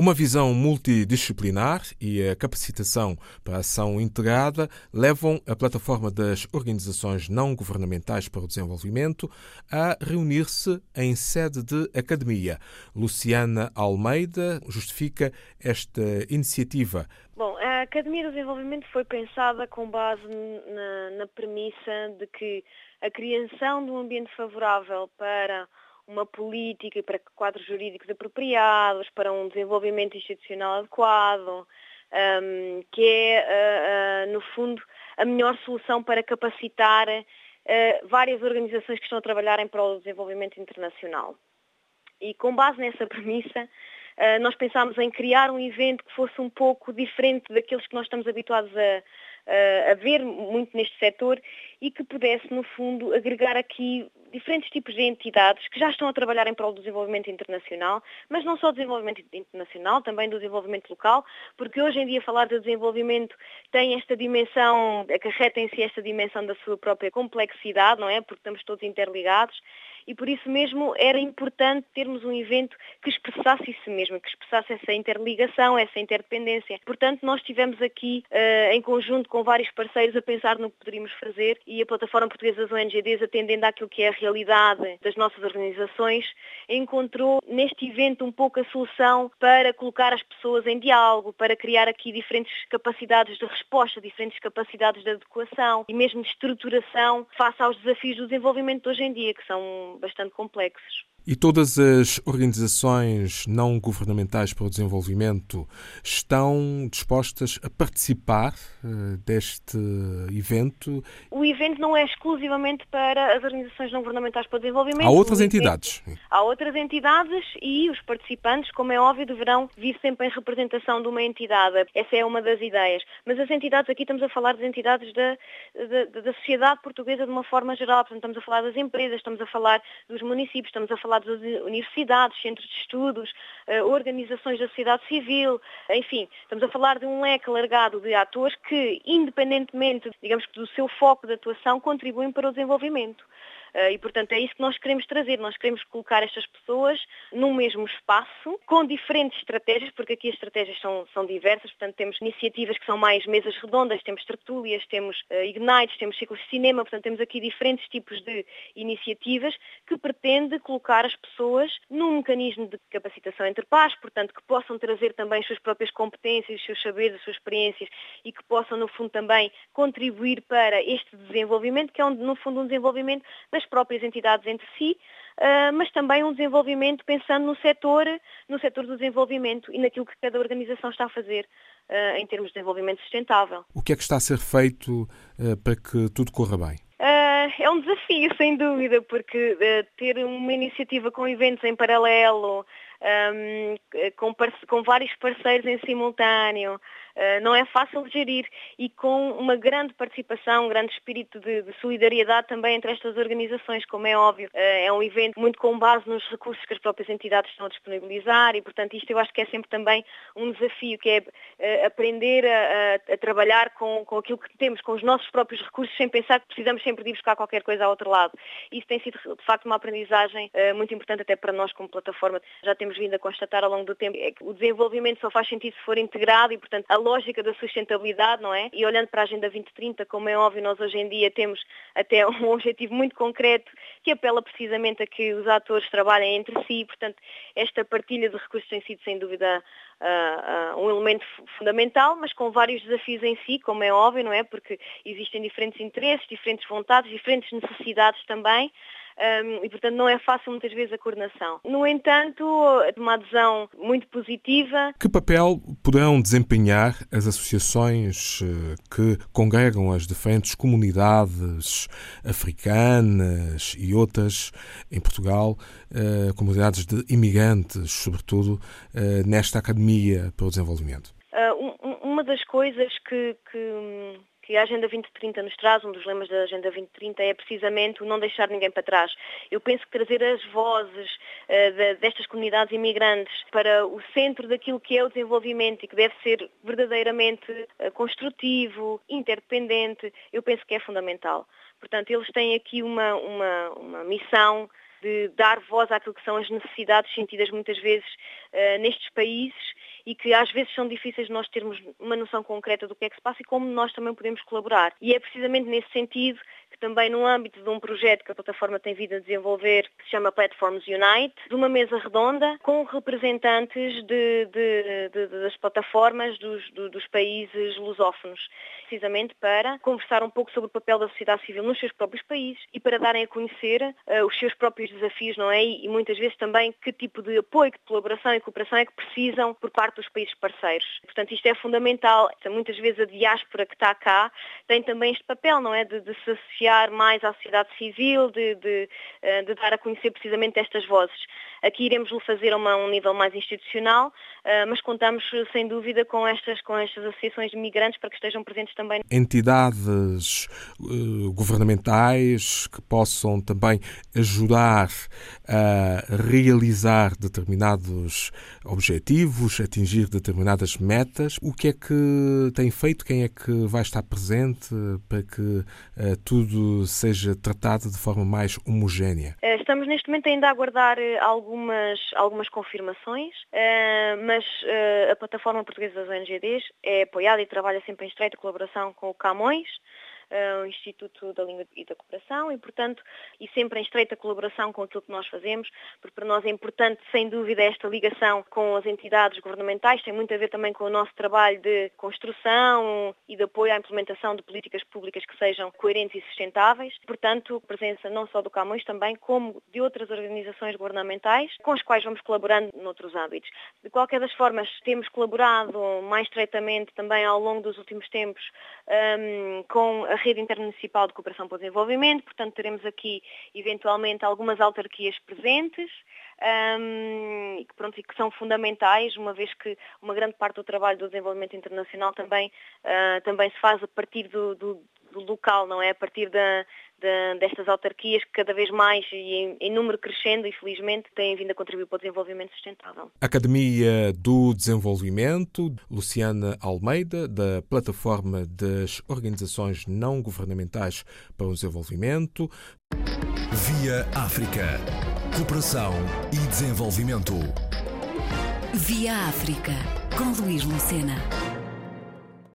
Uma visão multidisciplinar e a capacitação para a ação integrada levam a plataforma das organizações não governamentais para o desenvolvimento a reunir-se em sede de academia. Luciana Almeida justifica esta iniciativa. Bom, a Academia do Desenvolvimento foi pensada com base na, na premissa de que a criação de um ambiente favorável para uma política para quadros jurídicos apropriados, para um desenvolvimento institucional adequado, um, que é, uh, uh, no fundo, a melhor solução para capacitar uh, várias organizações que estão a trabalhar em prol do desenvolvimento internacional. E com base nessa premissa, nós pensámos em criar um evento que fosse um pouco diferente daqueles que nós estamos habituados a, a ver muito neste setor e que pudesse, no fundo, agregar aqui diferentes tipos de entidades que já estão a trabalhar em prol do desenvolvimento internacional, mas não só do desenvolvimento internacional, também do desenvolvimento local, porque hoje em dia falar de desenvolvimento tem esta dimensão, acarreta em si esta dimensão da sua própria complexidade, não é? Porque estamos todos interligados e por isso mesmo era importante termos um evento que expressasse isso mesmo, que expressasse essa interligação, essa interdependência. Portanto, nós estivemos aqui uh, em conjunto com vários parceiros a pensar no que poderíamos fazer e a Plataforma Portuguesa das ONGDs, atendendo àquilo que é a realidade das nossas organizações, encontrou neste evento um pouco a solução para colocar as pessoas em diálogo, para criar aqui diferentes capacidades de resposta, diferentes capacidades de adequação e mesmo de estruturação face aos desafios do desenvolvimento de hoje em dia, que são bastante complexos. E todas as organizações não governamentais para o desenvolvimento estão dispostas a participar uh, deste evento? O evento não é exclusivamente para as organizações não governamentais para o desenvolvimento. Há outras entidades. Há outras entidades e os participantes, como é óbvio, deverão vir sempre em representação de uma entidade. Essa é uma das ideias. Mas as entidades, aqui estamos a falar das entidades da, da, da sociedade portuguesa de uma forma geral. Portanto, estamos a falar das empresas, estamos a falar dos municípios, estamos a falar falar das universidades, centros de estudos, eh, organizações da sociedade civil, enfim, estamos a falar de um leque alargado de atores que, independentemente, digamos do seu foco de atuação, contribuem para o desenvolvimento. Eh, e, portanto, é isso que nós queremos trazer. Nós queremos colocar estas pessoas num mesmo espaço, com diferentes estratégias, porque aqui as estratégias são, são diversas. Portanto, temos iniciativas que são mais mesas redondas, temos tertúlias, temos uh, ignites, temos ciclos de cinema. Portanto, temos aqui diferentes tipos de iniciativas que pretende colocar as pessoas num mecanismo de capacitação entre pares, portanto, que possam trazer também as suas próprias competências, os seus saberes, as suas experiências e que possam, no fundo, também contribuir para este desenvolvimento, que é, no fundo, um desenvolvimento das próprias entidades entre si, uh, mas também um desenvolvimento pensando no setor, no setor do desenvolvimento e naquilo que cada organização está a fazer uh, em termos de desenvolvimento sustentável. O que é que está a ser feito uh, para que tudo corra bem? é um desafio, sem dúvida, porque ter uma iniciativa com eventos em paralelo, um, com, vários parceiros em simultâneo, não é fácil de gerir e com uma grande participação, um grande espírito de, de solidariedade também entre estas organizações, como é óbvio. Uh, é um evento muito com base nos recursos que as próprias entidades estão a disponibilizar e, portanto, isto eu acho que é sempre também um desafio, que é uh, aprender a, a, a trabalhar com, com aquilo que temos, com os nossos próprios recursos, sem pensar que precisamos sempre de ir buscar qualquer coisa ao outro lado. Isso tem sido, de facto, uma aprendizagem muito importante até para nós como plataforma. Já temos temos vindo a constatar ao longo do tempo é que o desenvolvimento só faz sentido se for integrado e, portanto, a lógica da sustentabilidade, não é? E olhando para a Agenda 2030, como é óbvio, nós hoje em dia temos até um objetivo muito concreto que apela precisamente a que os atores trabalhem entre si, portanto, esta partilha de recursos tem sido, sem dúvida, Uh, uh, um elemento fundamental, mas com vários desafios em si, como é óbvio, não é? Porque existem diferentes interesses, diferentes vontades, diferentes necessidades também um, e, portanto, não é fácil muitas vezes a coordenação. No entanto, uma adesão muito positiva. Que papel poderão desempenhar as associações eh, que congregam as diferentes comunidades africanas e outras em Portugal, uh, comunidades de imigrantes, sobretudo, uh, nesta Academia para o Desenvolvimento? Uh, uma das coisas que, que que a Agenda 2030 nos traz, um dos lemas da Agenda 2030 é precisamente o não deixar ninguém para trás. Eu penso que trazer as vozes uh, de, destas comunidades imigrantes para o centro daquilo que é o desenvolvimento e que deve ser verdadeiramente uh, construtivo, interdependente, eu penso que é fundamental. Portanto, eles têm aqui uma, uma, uma missão de dar voz àquilo que são as necessidades sentidas muitas vezes uh, nestes países e que às vezes são difíceis nós termos uma noção concreta do que é que se passa e como nós também podemos colaborar. E é precisamente nesse sentido que também no âmbito de um projeto que a plataforma tem vindo a desenvolver, que se chama Platforms Unite, de uma mesa redonda com representantes de, de, de, das plataformas dos, dos países lusófonos, precisamente para conversar um pouco sobre o papel da sociedade civil nos seus próprios países e para darem a conhecer uh, os seus próprios desafios, não é? E, e muitas vezes também que tipo de apoio, de colaboração e cooperação é que precisam por parte dos países parceiros. Portanto, isto é fundamental. Muitas vezes a diáspora que está cá tem também este papel, não é? De, de se associar mais à sociedade civil, de, de, eh, de dar a conhecer precisamente estas vozes. Aqui iremos o fazer a um nível mais institucional, eh, mas contamos sem dúvida com estas, com estas associações de migrantes para que estejam presentes também. Entidades uh, governamentais que possam também ajudar a realizar determinados objetivos, atingir determinadas metas. O que é que tem feito? Quem é que vai estar presente para que tudo seja tratado de forma mais homogénea? Estamos neste momento ainda a aguardar algumas, algumas confirmações, mas a plataforma portuguesa das ONGDs é apoiada e trabalha sempre em estreita colaboração com o Camões, o Instituto da Língua e da Cooperação e, portanto, e sempre em estreita colaboração com aquilo que nós fazemos, porque para nós é importante, sem dúvida, esta ligação com as entidades governamentais, tem muito a ver também com o nosso trabalho de construção e de apoio à implementação de políticas públicas que sejam coerentes e sustentáveis. Portanto, presença não só do Camões, também como de outras organizações governamentais, com as quais vamos colaborando noutros âmbitos. De qualquer das formas, temos colaborado mais estreitamente também ao longo dos últimos tempos um, com a Rede Intermunicipal de Cooperação para o Desenvolvimento, portanto teremos aqui eventualmente algumas autarquias presentes um, e, que, pronto, e que são fundamentais, uma vez que uma grande parte do trabalho do desenvolvimento internacional também, uh, também se faz a partir do, do, do local, não é? A partir da, de, destas autarquias que cada vez mais e em, em, número crescendo, infelizmente, têm vindo a contribuir para o desenvolvimento sustentável. Academia do Desenvolvimento, Luciana Almeida, da Plataforma das Organizações Não Governamentais para o Desenvolvimento. Via África. Cooperação e desenvolvimento. Via África, com Luís Lucena.